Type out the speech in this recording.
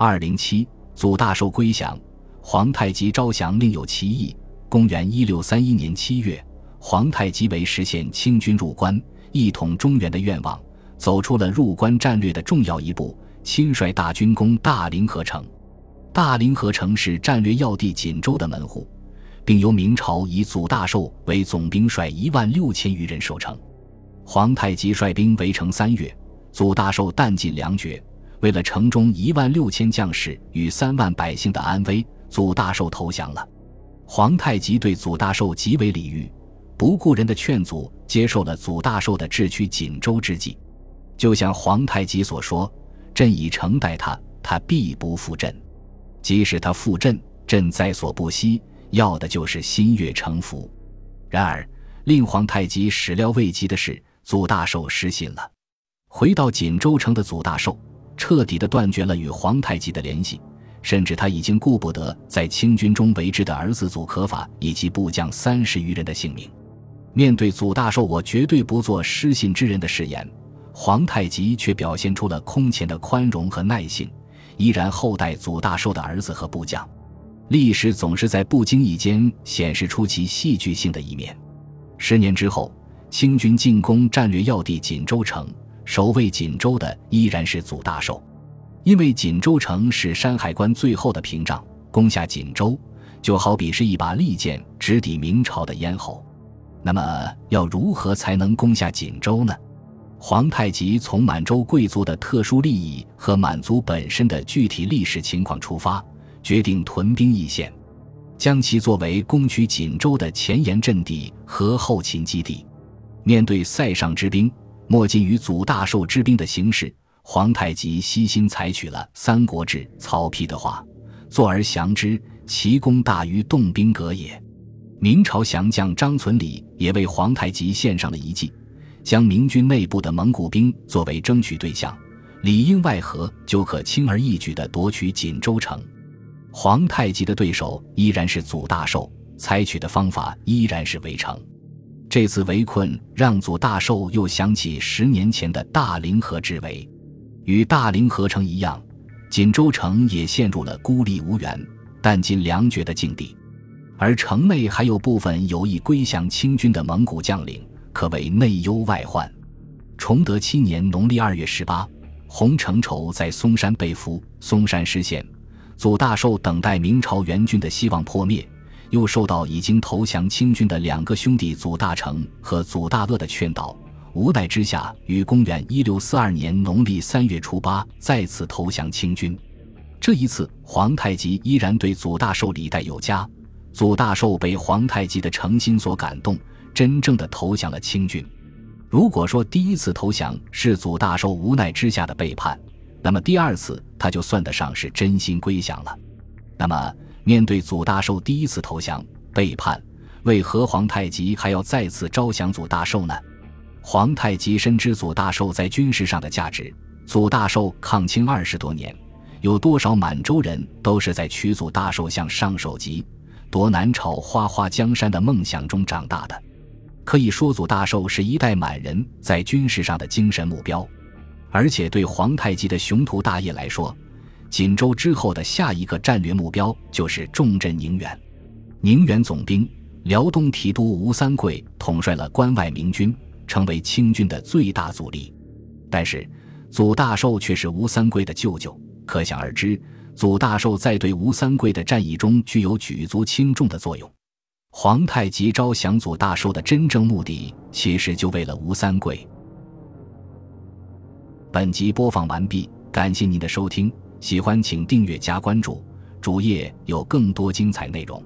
二零七，祖大寿归降，皇太极招降另有其意。公元一六三一年七月，皇太极为实现清军入关、一统中原的愿望，走出了入关战略的重要一步，亲率大军攻大凌河城。大凌河城是战略要地锦州的门户，并由明朝以祖大寿为总兵帅一万六千余人守城。皇太极率兵围城三月，祖大寿弹尽粮绝。为了城中一万六千将士与三万百姓的安危，祖大寿投降了。皇太极对祖大寿极为礼遇，不顾人的劝阻，接受了祖大寿的智取锦州之计。就像皇太极所说：“朕以诚待他，他必不负朕；即使他负朕，朕在所不惜，要的就是心悦诚服。”然而，令皇太极始料未及的是，祖大寿失信了。回到锦州城的祖大寿。彻底的断绝了与皇太极的联系，甚至他已经顾不得在清军中为之的儿子祖可法以及部将三十余人的性命。面对祖大寿“我绝对不做失信之人”的誓言，皇太极却表现出了空前的宽容和耐性，依然厚待祖大寿的儿子和部将。历史总是在不经意间显示出其戏剧性的一面。十年之后，清军进攻战略要地锦州城。守卫锦州的依然是祖大寿，因为锦州城是山海关最后的屏障，攻下锦州就好比是一把利剑直抵明朝的咽喉。那么，要如何才能攻下锦州呢？皇太极从满洲贵族的特殊利益和满族本身的具体历史情况出发，决定屯兵易县，将其作为攻取锦州的前沿阵地和后勤基地。面对塞上之兵。莫近于祖大寿之兵的形势，皇太极悉心采取了《三国志》曹丕的话：“坐而降之，其功大于动兵革也。”明朝降将张存礼也为皇太极献上了一计，将明军内部的蒙古兵作为争取对象，里应外合就可轻而易举地夺取锦州城。皇太极的对手依然是祖大寿，采取的方法依然是围城。这次围困让祖大寿又想起十年前的大凌河之围，与大凌河城一样，锦州城也陷入了孤立无援、弹尽粮绝的境地。而城内还有部分有意归降清军的蒙古将领，可谓内忧外患。崇德七年农历二月十八，洪承畴在嵩山被俘，嵩山失陷，祖大寿等待明朝援军的希望破灭。又受到已经投降清军的两个兄弟祖大成和祖大乐的劝导，无奈之下，于公元一六四二年农历三月初八再次投降清军。这一次，皇太极依然对祖大寿礼待有加。祖大寿被皇太极的诚心所感动，真正的投降了清军。如果说第一次投降是祖大寿无奈之下的背叛，那么第二次他就算得上是真心归降了。那么。面对祖大寿第一次投降背叛，为何皇太极还要再次招降祖大寿呢？皇太极深知祖大寿在军事上的价值。祖大寿抗清二十多年，有多少满洲人都是在取祖大寿向上首级、夺南朝花花江山的梦想中长大的。可以说，祖大寿是一代满人在军事上的精神目标。而且，对皇太极的雄图大业来说，锦州之后的下一个战略目标就是重镇宁远。宁远总兵辽东提督吴三桂统帅了关外明军，成为清军的最大阻力。但是，祖大寿却是吴三桂的舅舅，可想而知，祖大寿在对吴三桂的战役中具有举足轻重的作用。皇太极招降祖大寿的真正目的，其实就为了吴三桂。本集播放完毕，感谢您的收听。喜欢请订阅加关注，主页有更多精彩内容。